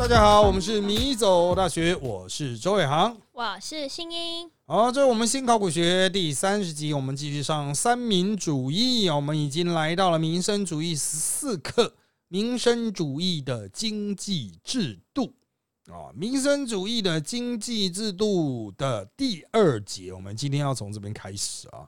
大家好，我们是米走大学，我是周伟航。我是新英，好，这是我们新考古学第三十集，我们继续上三民主义。我们已经来到了民生主义十四课，民生主义的经济制度啊，民生主义的经济制度的第二节，我们今天要从这边开始啊。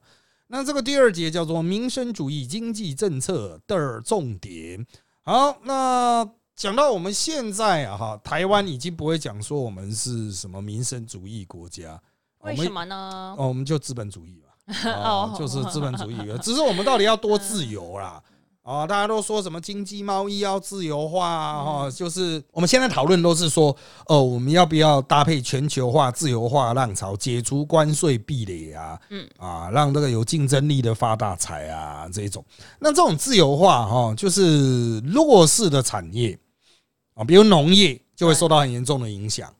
那这个第二节叫做民生主义经济政策的重点。好，那讲到我们现在啊，哈，台湾已经不会讲说我们是什么民生主义国家，为什么呢？哦，我们就资本主义嘛，哦 哦，就是资本主义。只是我们到底要多自由啦？啊，大家都说什么经济贸易要自由化啊，哈，就是我们现在讨论都是说，哦，我们要不要搭配全球化、自由化浪潮，解除关税壁垒啊？嗯啊，让这个有竞争力的发大财啊，这种。那这种自由化哈，就是弱势的产业啊，比如农业就会受到很严重的影响。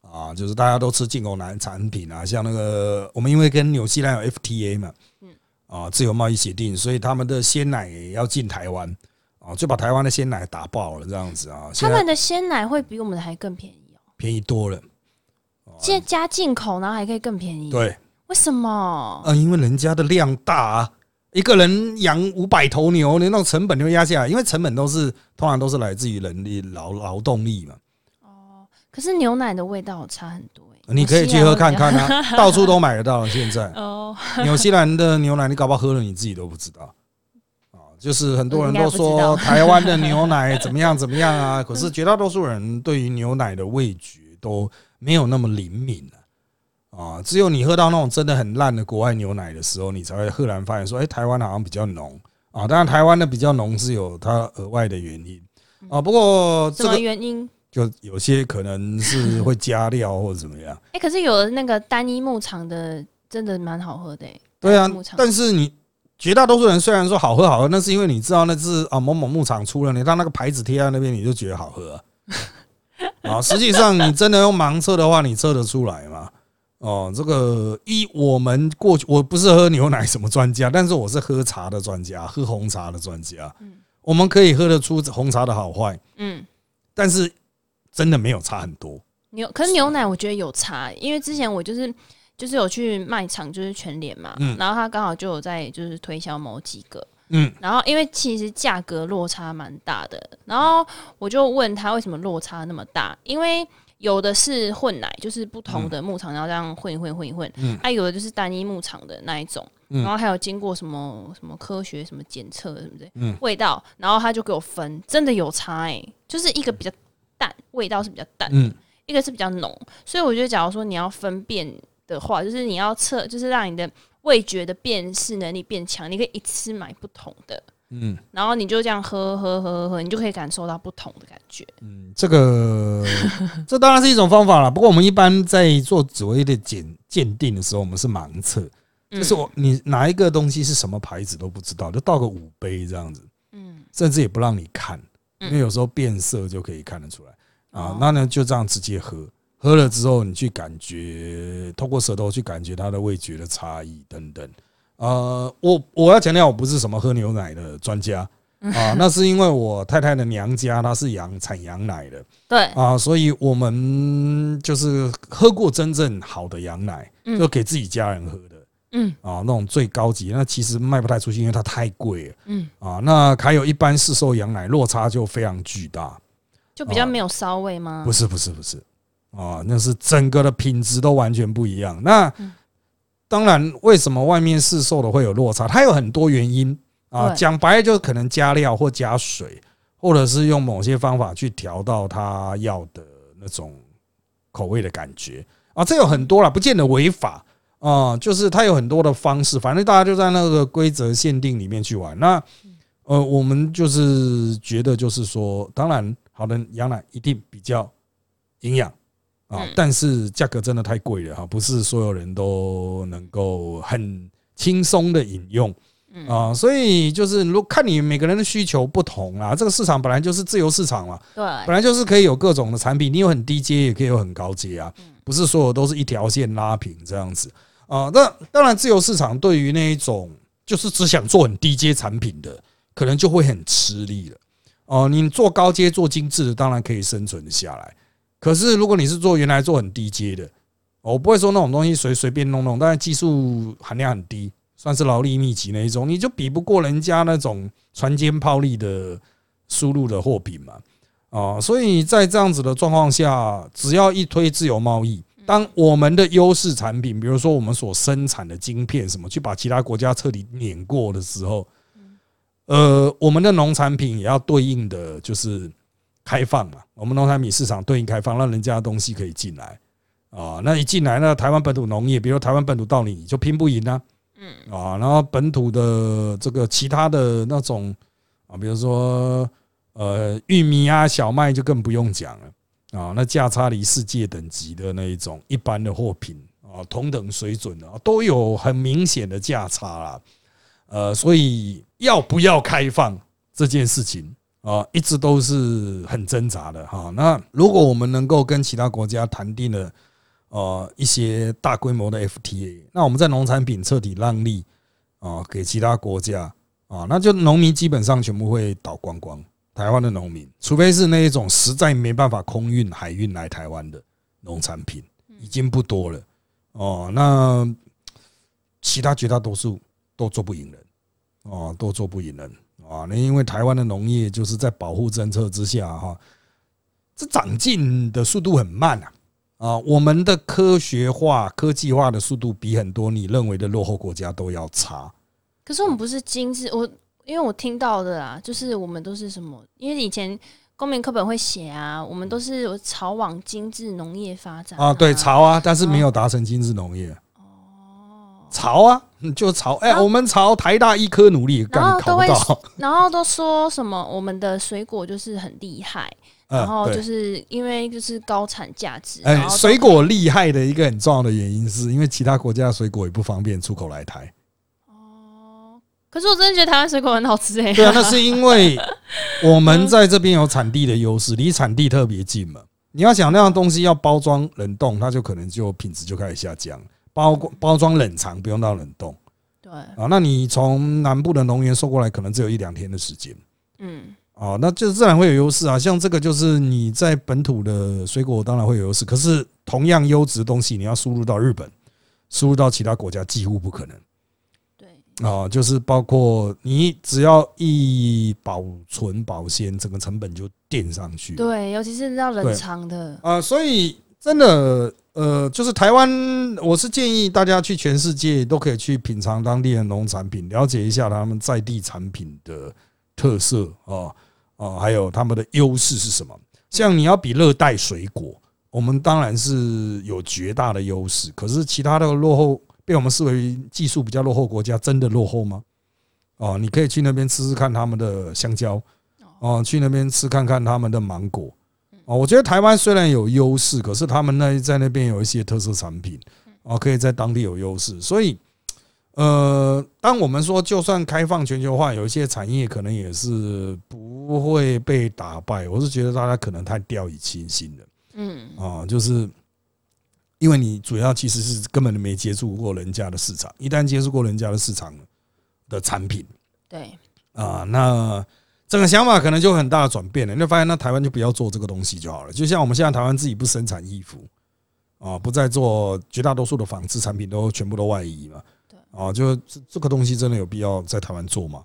啊，就是大家都吃进口奶产品啊，像那个我们因为跟纽西兰有 FTA 嘛，嗯啊，自由贸易协定，所以他们的鲜奶也要进台湾，啊，就把台湾的鲜奶打爆了，这样子啊，他们的鲜奶会比我们的还更便宜哦，便宜多了，现在加进口，然后还可以更便宜。，对，为什么？呃，因为人家的量大啊，一个人养五百头牛，你那种成本就压下来，因为成本都是通常都是来自于人力劳劳动力嘛，哦，可是牛奶的味道差很多哎，你可以去喝看看啊，到处都买得到，现在。哦，纽西兰的牛奶，你搞不好喝了你自己都不知道啊。就是很多人都说 台湾的牛奶怎么样怎么样啊，可是绝大多数人对于牛奶的味觉都没有那么灵敏了啊。只有你喝到那种真的很烂的国外牛奶的时候，你才会赫然发现说，哎，台湾好像比较浓啊。当然，台湾的比较浓是有它额外的原因啊。不过这个原因？就有些可能是会加料或者怎么样。哎，可是有的那个单一牧场的真的蛮好喝的哎。对啊但是你绝大多数人虽然说好喝好喝，那是因为你知道那是啊某某牧场出了，你当那个牌子贴在那边，你就觉得好喝啊。啊，实际上你真的用盲测的话，你测得出来吗？哦，这个一我们过去我不是喝牛奶什么专家，但是我是喝茶的专家，喝红茶的专家。嗯我们可以喝得出红茶的好坏，嗯，但是真的没有差很多。牛可是牛奶我觉得有差，因为之前我就是就是有去卖场，就是全联嘛，嗯。然后他刚好就有在就是推销某几个，嗯，然后因为其实价格落差蛮大的，然后我就问他为什么落差那么大，因为有的是混奶，就是不同的牧场，然后这样混一混混一混，嗯。啊，有的就是单一牧场的那一种，嗯。然后还有经过什么什么科学什么检测什么的，嗯。味道，然后他就给我分，真的有差哎、就是一个比较淡，味道是比较淡，嗯一个是比较浓，所以我觉得，假如说你要分辨的话，就是你要测，就是让你的味觉的辨识能力变强，你可以一次买不同的，嗯然后你就这样喝喝喝喝喝，你就可以感受到不同的感觉。嗯，这个 这当然是一种方法了。不过我们一般在做紫薇的鉴鉴定的时候，我们是盲测，嗯就是我你哪一个东西是什么牌子都不知道，就倒个五杯这样子，嗯甚至也不让你看，嗯因为有时候变色就可以看得出来。啊哦。那呢就这样直接喝，喝了之后你去感觉，透过舌头去感觉它的味觉的差异等等。呃，我我要强调，我不是什么喝牛奶的专家。啊，那是因为我太太的娘家她是羊产羊奶的。对，啊，所以我们就是喝过真正好的羊奶，嗯。就给自己家人喝的嗯。啊，那种最高级，那其实卖不太出去，因为它太贵了。嗯，啊。那还有一般市售羊奶落差就非常巨大，就比较没有骚味吗？不是不是不是。啊，那是整个的品质都完全不一样。那嗯。当然，为什么外面市售的会有落差？它有很多原因。啊，讲白了就可能加料或加水，或者是用某些方法去调到它要的那种口味的感觉。啊，这有很多了，不见得违法啊，就是它有很多的方式，反正大家就在那个规则限定里面去玩。那呃，我们就是觉得就是说，当然好的羊奶一定比较营养啊嗯，但是价格真的太贵了哈，不是所有人都能够很轻松的饮用。嗯啊，所以就是如果看你每个人的需求不同啊，这个市场本来就是自由市场嘛，对，本来就是可以有各种的产品，你有很低阶，也可以有很高阶啊，嗯不是所有都是一条线拉平这样子啊。那当然，自由市场对于那一种就是只想做很低阶产品的，可能就会很吃力了哦，你做高阶、做精致的，当然可以生存下来。可是如果你是做原来做很低阶的，我不会说那种东西随随便弄弄，但是技术含量很低，算是劳力密集那一种，你就比不过人家那种船坚炮利的输入的货品嘛。啊，所以在这样子的状况下，只要一推自由贸易，当我们的优势产品，比如说我们所生产的晶片什么，去把其他国家彻底碾过的时候，呃，我们的农产品也要对应的就是开放嘛，我们农产品市场对应开放，让人家的东西可以进来。啊。那一进来，那台湾本土农业，比如台湾本土稻米就拼不赢啊，嗯。啊，然后本土的这个其他的那种啊，比如说。呃，玉米啊，小麦就更不用讲了啊，那价差离世界等级的那一种一般的货品啊，同等水准的都有很明显的价差啦。呃，所以要不要开放这件事情啊，一直都是很挣扎的哈。那如果我们能够跟其他国家谈定了呃一些大规模的 FTA，那我们在农产品彻底让利啊给其他国家啊，那就农民基本上全部会倒光光。台湾的农民，除非是那一种实在没办法空运、海运来台湾的农产品，已经不多了哦。那其他绝大多数都做不赢人哦，都做不赢人啊。那因为台湾的农业就是在保护政策之下哈，这长进的速度很慢啊啊。我们的科学化、科技化的速度比很多你认为的落后国家都要差。可是我们不是精致我。因为我听到的啦，就是我们都是什么？因为以前公民课本会写啊，我们都是朝往精致农业发展啊，对，朝啊，但是没有达成精致农业。哦，朝啊，就朝，哎，我们朝台大医科努力，干考不到。然后都说什么？我们的水果就是很厉害，然后就是因为就是高产价值。哎，水果厉害的一个很重要的原因，是因为其他国家的水果也不方便出口来台。可是我真的觉得台湾水果很好吃哎。对啊，那是因为 我们在这边有产地的优势，离产地特别近嘛。你要想那样东西要包装冷冻，它就可能就品质就开始下降。包包装冷藏不用到冷冻。对啊，那你从南部的农园收过来，可能只有一两天的时间。嗯。哦，那就自然会有优势啊。像这个就是你在本土的水果当然会有优势，可是同样优质的东西，你要输入到日本，输入到其他国家几乎不可能。啊，就是包括你只要一保存保鲜，整个成本就垫上去。对，尤其是要冷藏的啊，所以真的呃，就是台湾，我是建议大家去全世界都可以去品尝当地的农产品，了解一下他们在地产品的特色啊啊，还有他们的优势是什么。像你要比热带水果，我们当然是有绝大的优势，可是其他的落后。被我们视为技术比较落后国家，真的落后吗？哦，你可以去那边吃吃看他们的香蕉，哦，去那边吃看看他们的芒果，哦，我觉得台湾虽然有优势，可是他们那在那边有一些特色产品，哦，可以在当地有优势。所以，呃，当我们说就算开放全球化，有一些产业可能也是不会被打败。我是觉得大家可能太掉以轻心了，嗯，啊，就是。因为你主要其实是根本就没接触过人家的市场，一旦接触过人家的市场的产品，对啊，那整个想法可能就很大的转变了。你就发现，那台湾就不要做这个东西就好了。就像我们现在台湾自己不生产衣服啊，不再做绝大多数的纺织产品，都全部都外移嘛。对啊，就这这个东西真的有必要在台湾做吗？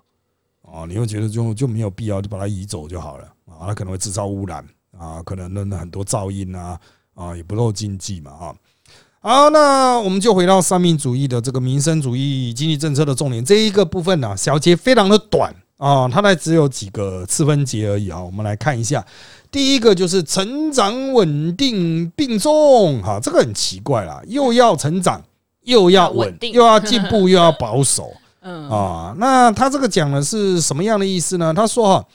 啊，你会觉得就就没有必要，就把它移走就好了啊？它可能会制造污染啊，可能那很多噪音啊啊，也不漏经济嘛啊。好，那我们就回到三民主义的这个民生主义经济政策的重点这一个部分呢，小节非常的短啊，它才只有几个次分节而已啊。我们来看一下，第一个就是成长稳定并重，哈，这个很奇怪啦，又要成长，又要稳定，又要进步，又要保守，嗯啊，那他这个讲的是什么样的意思呢？他说哈。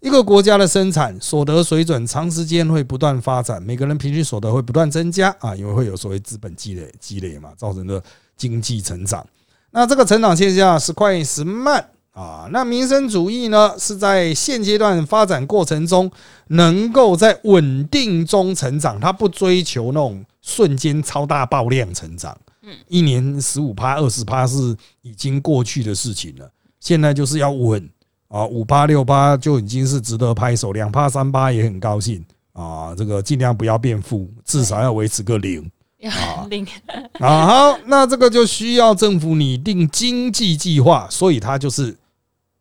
一个国家的生产所得水准长时间会不断发展，每个人平均所得会不断增加啊，因为会有所谓资本积累积累嘛，造成的经济成长。那这个成长现象时快时慢啊，那民生主义呢是在现阶段发展过程中能够在稳定中成长，它不追求那种瞬间超大爆量成长。嗯，一年十五趴、二十趴是已经过去的事情了，现在就是要稳。啊，五八六八就已经是值得拍手，两趴三趴也很高兴啊。这个尽量不要变负，至少要维持个零。啊 零 啊，好，那这个就需要政府拟定经济计划，所以它就是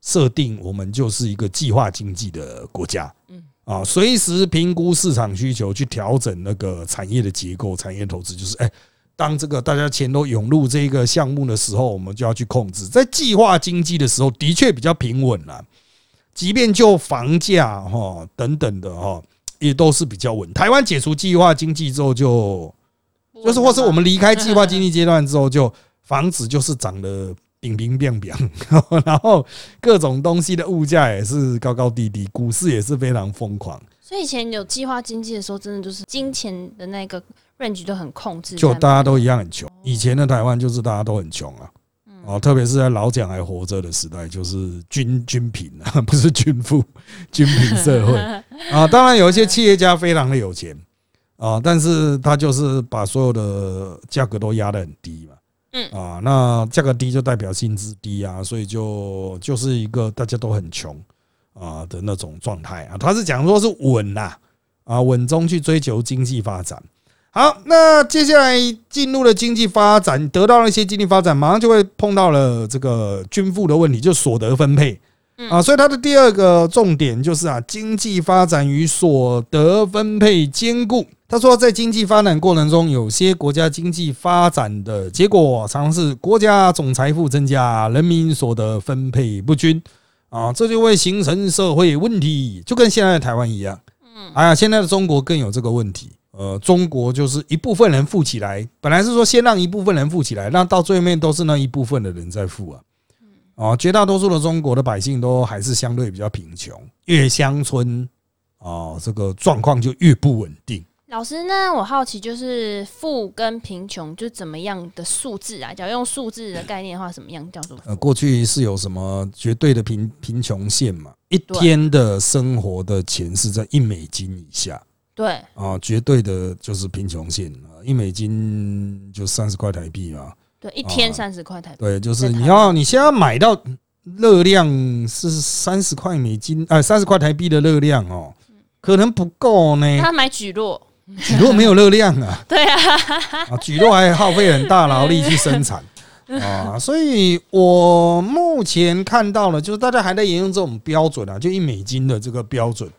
设定我们就是一个计划经济的国家。嗯啊，随时评估市场需求，去调整那个产业的结构、产业投资，就是哎，当这个大家钱都涌入这个项目的时候，我们就要去控制。在计划经济的时候，的确比较平稳了，即便就房价哈等等的哈，也都是比较稳。台湾解除计划经济之后就。就是或是我们离开计划经济阶段之后，就房子就是涨得冰冰冰冰，然后各种东西的物价也是高高低低，股市也是非常疯狂。所以以前有计划经济的时候，真的就是金钱的那个 range 都很控制，就大家都一样很穷。以前的台湾就是大家都很穷啊，哦，特别是在老蒋还活着的时代，就是军军贫啊，不是军富，军贫社会 啊。当然有一些企业家非常的有钱。啊，但是他就是把所有的价格都压得很低嘛，嗯啊，那价格低就代表薪资低啊，所以就就是一个大家都很穷啊的那种状态啊。他是讲说是稳呐，啊，稳中去追求经济发展。好，那接下来进入了经济发展，得到了一些经济发展，马上就会碰到了这个均富的问题，就所得分配。啊，所以它的第二个重点就是啊，经济发展与所得分配兼顾。他说，在经济发展过程中，有些国家经济发展的结果，常常是国家总财富增加，人民所得分配不均啊，这就会形成社会问题，就跟现在的台湾一样。嗯，哎呀，现在的中国更有这个问题。呃，中国就是一部分人富起来，本来是说先让一部分人富起来，那到最后面都是那一部分的人在富啊。哦，绝大多数的中国的百姓都还是相对比较贫穷，越乡村哦，这个状况就越不稳定。老师，那我好奇，就是富跟贫穷，就怎么样的数字啊？假如用数字的概念的话，什么样叫做？呃，过去是有什么绝对的贫贫穷线嘛？一天的生活的钱是在一美金以下。对啊，绝对的就是贫穷线啊，一美金就三十块台币嘛。对，一天三十块台币。对，就是你要你现在买到热量是三十块美金，哎，三十块台币的热量哦，可能不够呢。他买举落，举落没有热量啊。对啊，啊，举落还耗费很大劳力去生产 啊，所以我目前看到了，就是大家还在沿用这种标准啊，就一美金的这个标准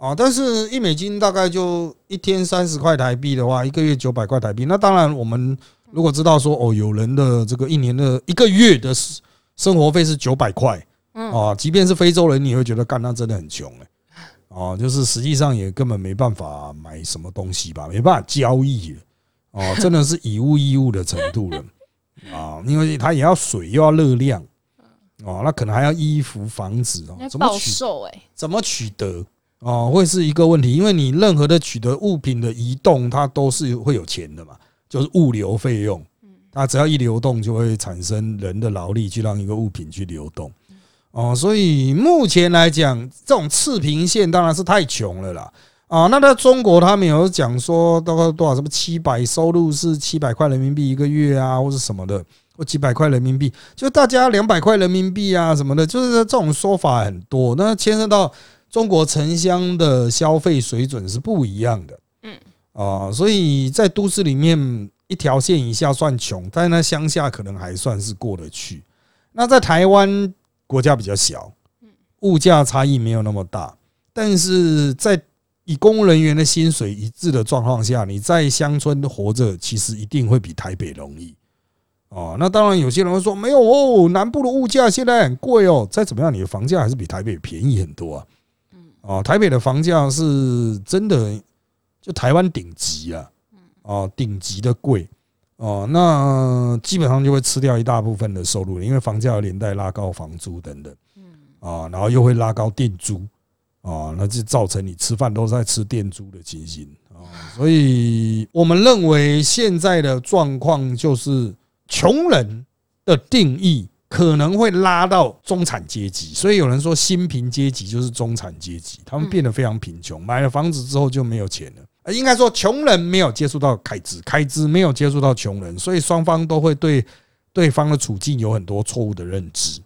啊，但是一美金大概就一天三十块台币的话，一个月九百块台币，那当然我们。如果知道说哦，有人的这个一年的一个月的生活费是九百块，嗯。啊，即便是非洲人，你会觉得干那真的很穷哎，哦，就是实际上也根本没办法买什么东西吧，没办法交易哦，真的是以物易物的程度了。啊，因为它也要水又要热量，哦，那可能还要衣服房子哦，怎么取哎？怎么取得哦，会是一个问题，因为你任何的取得物品的移动，它都是会有钱的嘛。就是物流费用，它只要一流动，就会产生人的劳力去让一个物品去流动，哦，所以目前来讲，这种次贫线当然是太穷了啦，啊，那在中国他们有讲说，大概多少什么七百收入是七百块人民币一个月啊，或者什么的，或几百块人民币，就大家两百块人民币啊什么的，就是这种说法很多，那牵涉到中国城乡的消费水准是不一样的。嗯啊，所以在都市里面一条线以下算穷，但那乡下可能还算是过得去。那在台湾国家比较小，物价差异没有那么大，但是在以公务人员的薪水一致的状况下，你在乡村活着其实一定会比台北容易。哦，那当然有些人会说没有哦，南部的物价现在很贵哦，再怎么样你的房价还是比台北便宜很多啊。哦，台北的房价是真的。就台湾顶级啊，哦，顶级的贵。哦，那基本上就会吃掉一大部分的收入，因为房价连带拉高房租等等，啊，然后又会拉高店租，啊，那就造成你吃饭都在吃店租的情形。啊，所以我们认为现在的状况就是穷人的定义可能会拉到中产阶级，所以有人说新贫阶级就是中产阶级，他们变得非常贫穷，买了房子之后就没有钱了。应该说，穷人没有接触到开支，开支没有接触到穷人，所以双方都会对对方的处境有很多错误的认知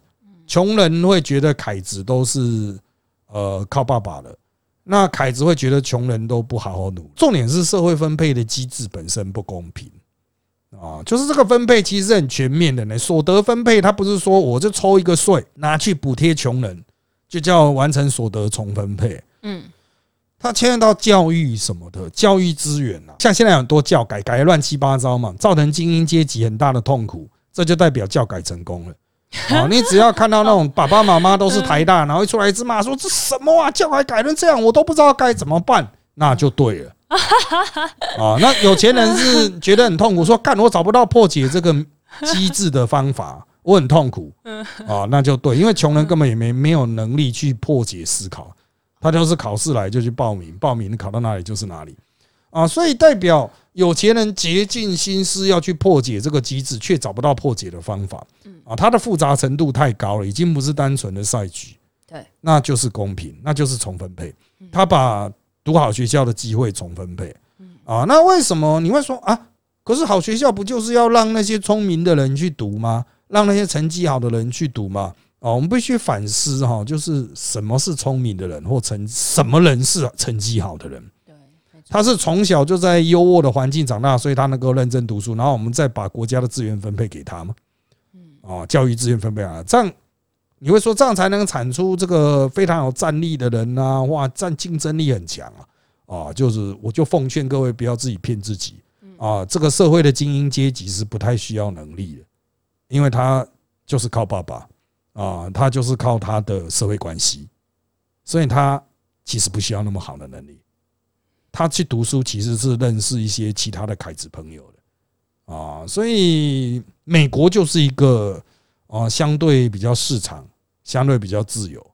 穷人会觉得凯子都是呃靠爸爸的，那凯子会觉得穷人都不好好努力。重点是社会分配的机制本身不公平啊，就是这个分配其实是很全面的呢。所得分配它不是说我就抽一个税拿去补贴穷人，就叫完成所得重分配。嗯，它牵涉到教育什么的，教育资源啊，像现在很多教改改得乱七八糟嘛，造成精英阶级很大的痛苦，这就代表教改成功了。啊，你只要看到那种爸爸妈妈都是台大，然后一出来一直骂说这什么啊，教改改成这样，我都不知道该怎么办，那就对了。啊，那有钱人是觉得很痛苦，说干我找不到破解这个机制的方法，我很痛苦。嗯啊，那就对，因为穷人根本也没没有能力去破解思考。他就是考试来就去报名，报名考到哪里就是哪里啊，所以代表有钱人竭尽心思要去破解这个机制，却找不到破解的方法。啊，它的复杂程度太高了，已经不是单纯的赛局。对，那就是公平，那就是重分配。他把读好学校的机会重分配。啊，那为什么你会说啊？可是好学校不就是要让那些聪明的人去读吗？让那些成绩好的人去读吗？哦，我们必须反思哈，就是什么是聪明的人，或成什么人是成绩好的人？对，他是从小就在优渥的环境长大，所以他能够认真读书，然后我们再把国家的资源分配给他吗？哦，教育资源分配啊，这样你会说这样才能产出这个非常有战力的人呐？哇，战竞争力很强啊！啊，就是我就奉劝各位不要自己骗自己啊，这个社会的精英阶级是不太需要能力的，因为他就是靠爸爸。啊，他就是靠他的社会关系，所以他其实不需要那么好的能力。他去读书其实是认识一些其他的凯子朋友的啊，所以美国就是一个啊相对比较市场、相对比较自由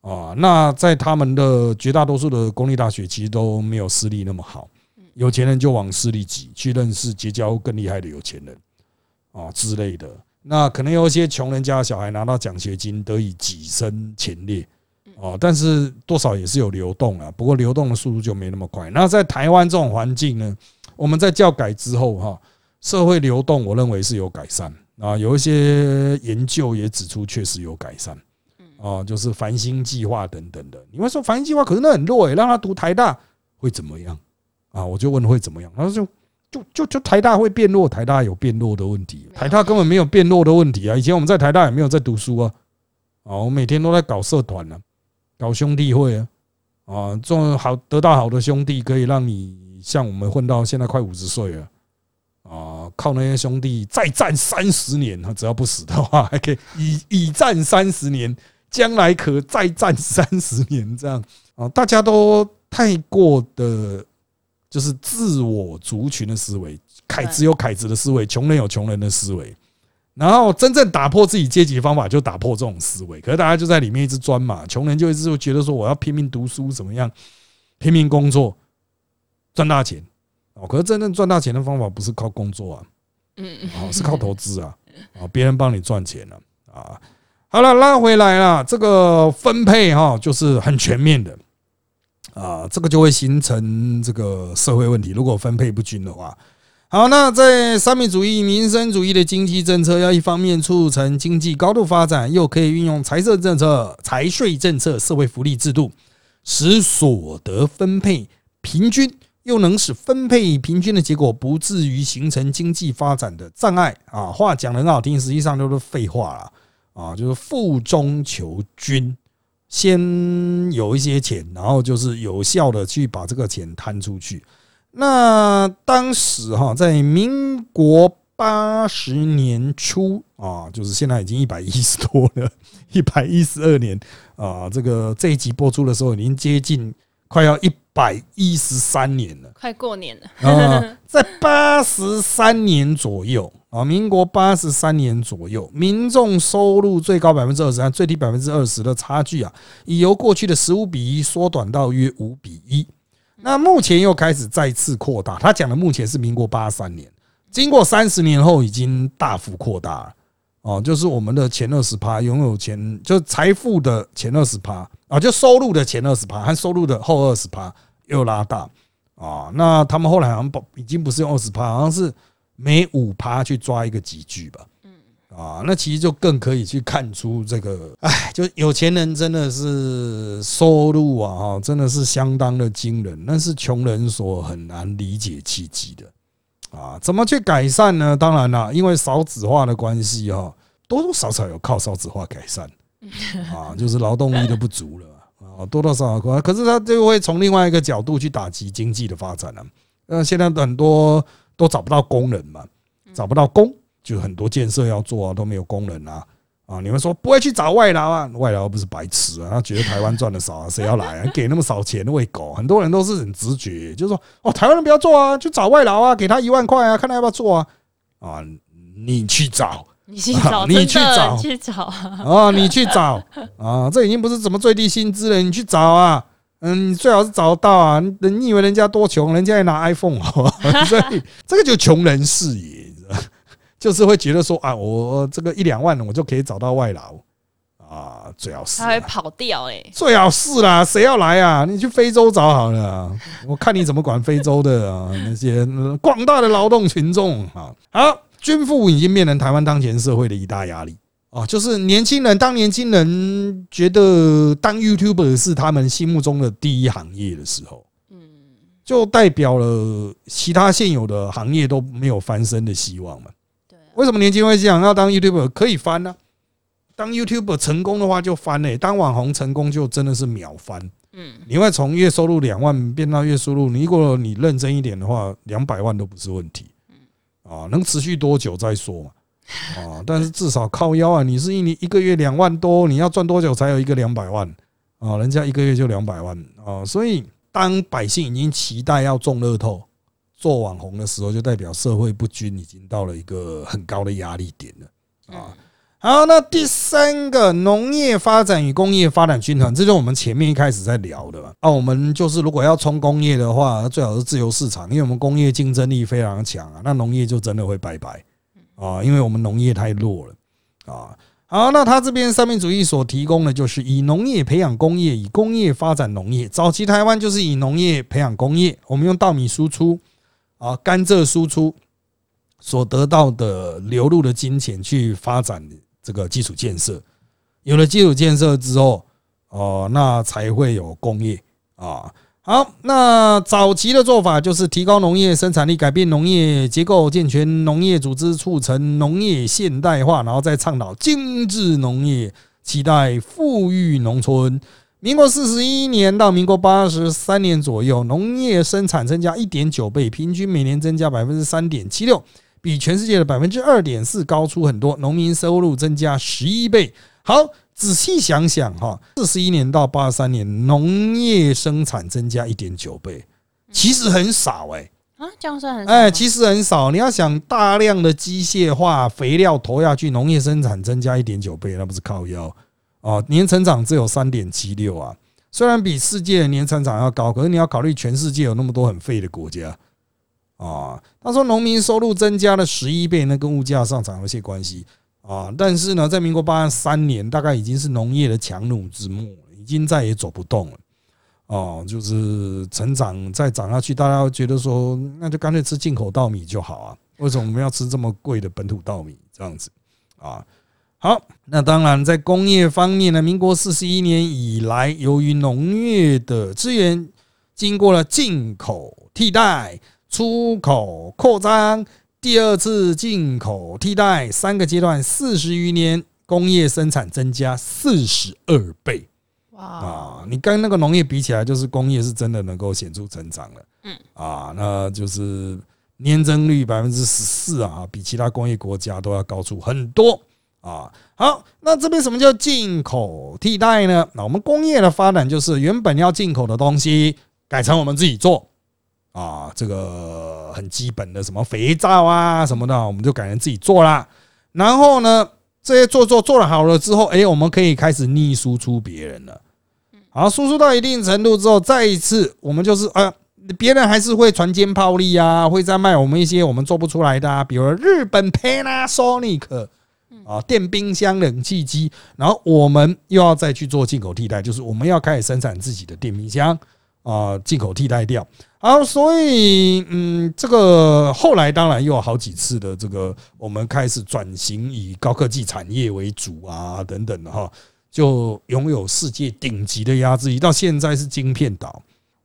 啊。那在他们的绝大多数的公立大学，其实都没有私立那么好。有钱人就往私立挤，去认识结交更厉害的有钱人啊之类的。那可能有一些穷人家的小孩拿到奖学金，得以跻身前列哦，但是多少也是有流动啊，不过流动的速度就没那么快。那在台湾这种环境呢，我们在教改之后哈，社会流动我认为是有改善啊，有一些研究也指出确实有改善，啊，就是繁星计划等等的。你会说繁星计划可是那很弱诶，让他读台大会怎么样啊？我就问会怎么样，他说就。就就就台大会变弱，台大有变弱的问题，台大根本没有变弱的问题啊！以前我们在台大也没有在读书啊，啊，我每天都在搞社团呢，搞兄弟会啊，啊，做好得到好的兄弟，可以让你像我们混到现在快五十岁了，啊，靠那些兄弟再战三十年，只要不死的话，还可以以以战三十年，将来可再战三十年，这样啊，大家都太过的。就是自我族群的思维，凯子有凯子的思维，穷人有穷人的思维，然后真正打破自己阶级方法，就打破这种思维。可是大家就在里面一直钻嘛，穷人就一直觉得说我要拼命读书怎么样，拼命工作赚大钱哦。可是真正赚大钱的方法不是靠工作啊，嗯，哦，是靠投资啊，啊，别人帮你赚钱了啊。好了，拉回来了，这个分配哈，就是很全面的。啊，这个就会形成这个社会问题。如果分配不均的话，好，那在三民主义、民生主义的经济政策，要一方面促成经济高度发展，又可以运用财政政策、财税政策、社会福利制度，使所得分配平均，又能使分配平均的结果不至于形成经济发展的障碍。啊，话讲的很好听，实际上都是废话了。啊，就是富中求均。先有一些钱，然后就是有效的去把这个钱摊出去。那当时哈，在民国八十年初啊，就是现在已经一百一十多了，一百一十二年啊，这个这一集播出的时候，已经接近快要一百一十三年了，快过年了啊，在八十三年左右。啊，民国八十三年左右，民众收入最高百分之二十三，最低百分之二十的差距啊，已由过去的十五比一缩短到约五比一。那目前又开始再次扩大。他讲的目前是民国八三年，经过三十年后已经大幅扩大了。哦，就是我们的前二十趴拥有钱，就是财富的前二十趴啊，就收入的前二十趴和收入的后二十趴又拉大啊。那他们后来好像不已经不是用二十趴，好像是。每五趴去抓一个集聚吧，嗯啊，那其实就更可以去看出这个，哎，就有钱人真的是收入啊，哈，真的是相当的惊人，那是穷人所很难理解契机的啊。怎么去改善呢？当然了，因为少子化的关系哈，多多少少有靠少子化改善 啊，就是劳动力的不足了啊，多多少少，可是他就会从另外一个角度去打击经济的发展了。那现在很多都找不到工人嘛，找不到工，就很多建设要做啊，都没有工人啊啊！你们说不会去找外劳啊？外劳不是白痴啊？他觉得台湾赚的少啊，谁要来啊？给那么少钱喂狗？很多人都是很直觉，就是说哦，台湾人不要做啊，去找外劳啊，给他一万块啊，看他要不要做啊啊！你去找，你去找，你去找，去找啊！你去找啊！这已经不是什么最低薪资了，你去找啊！嗯，你最好是找得到啊！你你以为人家多穷，人家也拿 iPhone？所以这个就穷人视野，就是会觉得说啊，我这个一两万我就可以找到外劳啊，最好是他会跑掉哎，最好是啦，谁要来啊？你去非洲找好了，我看你怎么管非洲的啊 那些广大的劳动群众啊！好，军富已经面临台湾当前社会的一大压力。啊，就是年轻人，当年轻人觉得当 YouTuber 是他们心目中的第一行业的时候，嗯，就代表了其他现有的行业都没有翻身的希望嘛。对，为什么年轻人会想要当 YouTuber 可以翻呢？当 YouTuber 成功的话就翻嘞，当网红成功就真的是秒翻。嗯，你会从月收入两万变到月收入，你如果你认真一点的话，两百万都不是问题。嗯，啊，能持续多久再说嘛。啊！但是至少靠腰啊！你是一年一个月两万多，你要赚多久才有一个两百万啊？人家一个月就两百万啊！所以当百姓已经期待要中乐透、做网红的时候，就代表社会不均已经到了一个很高的压力点了啊！好，那第三个农业发展与工业发展均衡，这就是我们前面一开始在聊的啊。我们就是如果要冲工业的话，最好是自由市场，因为我们工业竞争力非常强啊，那农业就真的会拜拜。啊，因为我们农业太弱了啊。好，那他这边三民主义所提供的就是以农业培养工业，以工业发展农业。早期台湾就是以农业培养工业，我们用稻米输出啊，甘蔗输出所得到的流入的金钱去发展这个基础建设。有了基础建设之后，哦，那才会有工业啊。好，那早期的做法就是提高农业生产力，改变农业结构，健全农业组织，促成农业现代化，然后再倡导精致农业，期待富裕农村。民国四十一年到民国八十三年左右，农业生产增加一点九倍，平均每年增加百分之三点七六，比全世界的百分之二点四高出很多，农民收入增加十一倍。好。仔细想想哈，四十一年到八十三年，农业生产增加一点九倍，其实很少哎啊，这样算很哎，其实很少。你要想大量的机械化肥料投下去，农业生产增加一点九倍，那不是靠腰哦？年成长只有三点七六啊，虽然比世界的年成长要高，可是你要考虑全世界有那么多很废的国家啊。他说农民收入增加了十一倍，那跟物价上涨有些关系。啊，但是呢，在民国八十三年，大概已经是农业的强弩之末，已经再也走不动了。哦，就是成长再涨下去，大家觉得说，那就干脆吃进口稻米就好啊？为什么我们要吃这么贵的本土稻米？这样子啊？好，那当然，在工业方面呢，民国四十一年以来，由于农业的资源经过了进口替代、出口扩张。第二次进口替代三个阶段，四十余年，工业生产增加四十二倍。哇！啊，你跟那个农业比起来，就是工业是真的能够显著成长了。嗯，啊，那就是年增率百分之十四啊，比其他工业国家都要高出很多啊。好，那这边什么叫进口替代呢？那我们工业的发展就是原本要进口的东西改成我们自己做。啊，这个很基本的什么肥皂啊什么的，我们就改成自己做啦。然后呢，这些做做做了好了之后，哎，我们可以开始逆输出别人了。好，输出到一定程度之后，再一次我们就是啊，别人还是会传尖炮利啊，会再卖我们一些我们做不出来的，啊，比如日本 Panasonic 啊，电冰箱、冷气机，然后我们又要再去做进口替代，就是我们要开始生产自己的电冰箱。啊进口替代掉。好，所以嗯，这个后来当然又有好几次的这个我们开始转型以高科技产业为主啊等等的哈，就拥有世界顶级的压制力，到现在是晶片岛。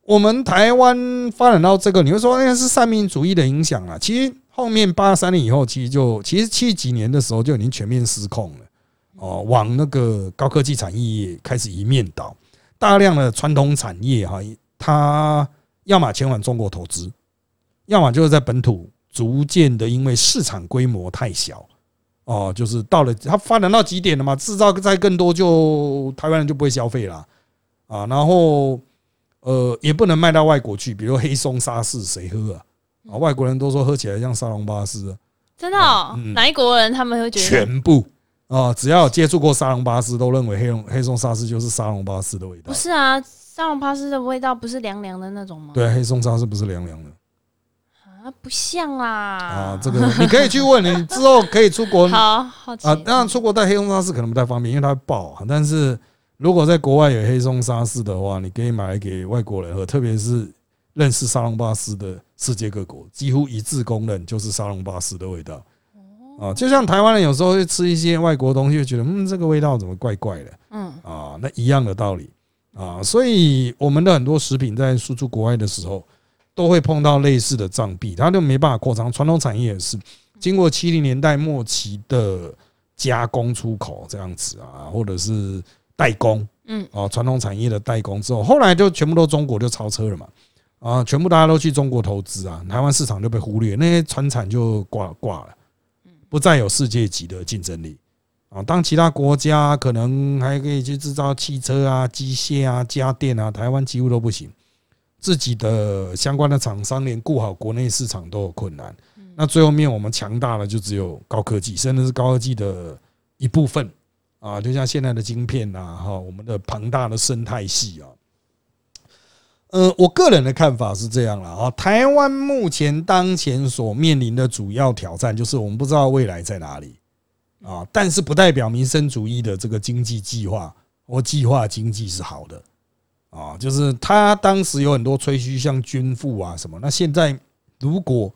我们台湾发展到这个，你会说那是三民主义的影响啊？其实后面八三年以后，其实就其实七几年的时候就已经全面失控了哦，往那个高科技产业开始一面倒，大量的传统产业哈，它。要么前往中国投资，要么就是在本土逐渐的，因为市场规模太小，哦，就是到了它发展到极点了嘛，制造再更多，就台湾人就不会消费了啊。然后呃，也不能卖到外国去，比如黑松沙士谁喝啊？啊，外国人都说喝起来像沙龙巴斯，真的哦？哪一国人他们会觉得？全部啊，只要接触过沙龙巴斯，都认为黑龙黑松沙士就是沙龙巴斯的味道。不是啊。沙龙巴斯的味道不是凉凉的那种吗？对，黑松沙士不是凉凉的啊，不像啦。啊，这个你可以去问，你之后可以出国。好好啊，当然出国带黑松沙士可能不太方便，因为它会爆。但是如果在国外有黑松沙士的话，你可以买来给外国人喝，特别是认识沙龙巴斯的世界各国，几乎一致公认就是沙龙巴斯的味道。啊，就像台湾人有时候会吃一些外国东西，就觉得嗯，这个味道怎么怪怪的？嗯，啊，那一样的道理。啊，所以我们的很多食品在输出国外的时候，都会碰到类似的障壁，它就没办法扩张。传统产业也是经过七零年代末期的加工出口这样子啊，或者是代工，嗯，哦，传统产业的代工之后，后来就全部都中国就超车了嘛，啊，全部大家都去中国投资啊，台湾市场就被忽略，那些船产就挂挂了，不再有世界级的竞争力。啊，当其他国家可能还可以去制造汽车啊、机械啊、家电啊，台湾几乎都不行。自己的相关的厂商连顾好国内市场都有困难。那最后面我们强大的就只有高科技，甚至是高科技的一部分啊，就像现在的晶片呐，哈，我们的庞大的生态系啊。呃，我个人的看法是这样了啊，台湾目前当前所面临的主要挑战就是我们不知道未来在哪里。啊，但是不代表民生主义的这个经济计划或计划经济是好的啊，就是他当时有很多吹嘘像军富啊什么，那现在如果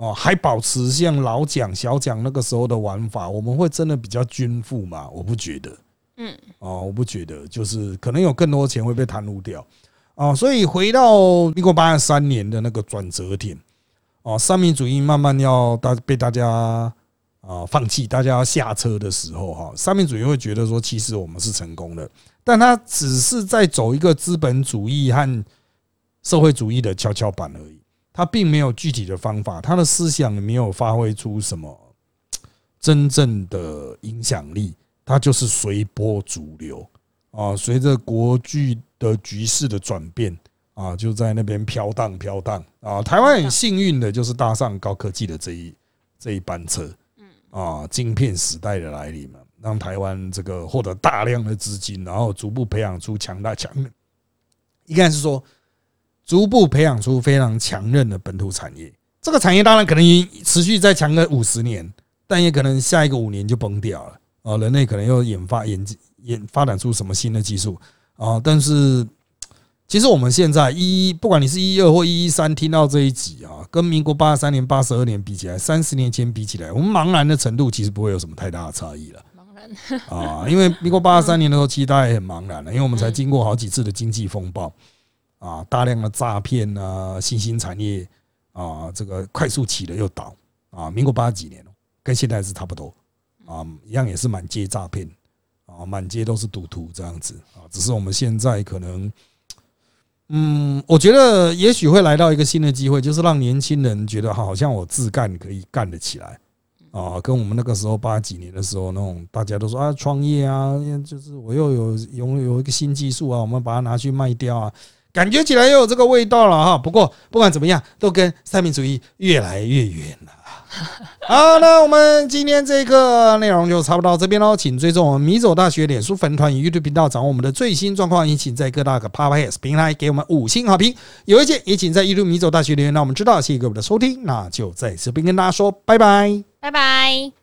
哦还保持像老蒋小蒋那个时候的玩法，我们会真的比较均富吗？我不觉得，嗯，哦，我不觉得，就是可能有更多钱会被贪污掉哦，所以回到民国八十三年的那个转折点哦，三民主义慢慢要大被大家。啊，放弃大家要下车的时候，哈，三民主义会觉得说，其实我们是成功的，但他只是在走一个资本主义和社会主义的跷跷板而已，他并没有具体的方法，他的思想没有发挥出什么 真正的影响力，他就是随波逐流啊，随着国际的局势的转变啊，就在那边飘荡飘荡啊。台湾很幸运的就是搭上高科技的这一这一班车。啊，晶片时代的来临嘛，让台湾这个获得大量的资金，然后逐步培养出强大强，应该是说逐步培养出非常强韧的本土产业。这个产业当然可能持续再强个五十年，但也可能下一个五年就崩掉了。啊，人类可能又研发研研发展出什么新的技术啊？但是。其实我们现在一，不管你是一二或一一三，听到这一集啊，跟民国八十三年、八十二年比起来，三十年前比起来，我们茫然的程度其实不会有什么太大的差异了。茫然啊，因为民国八十三 年的时候，其实大家也很茫然了，因为我们才经过好几次的经济风暴啊，大量的诈骗啊，新兴产业啊，这个快速起了又倒啊。民国八几年跟现在是差不多啊，一样也是满街诈骗啊，满街都是赌徒这样子啊，只是我们现在可能。嗯，我觉得也许会来到一个新的机会，就是让年轻人觉得好像我自干可以干得起来啊，跟我们那个时候八几年的时候那种大家都说啊创业啊，就是我又有拥有一个新技术啊，我们把它拿去卖掉啊，感觉起来又有这个味道了哈。不过不管怎么样，都跟三民主义越来越远了。好，那我们今天这个内容就差不多到这边喽，请追踪我们米走大学脸书粉团与 YouTube 频道，掌握我们的最新状况。也请在各大个 Podcast 平台给我们五星好评。有意见也请在 YouTube 米走大学留言，让我们知道。谢谢各位的收听，那就在这边跟大家说拜拜，拜拜。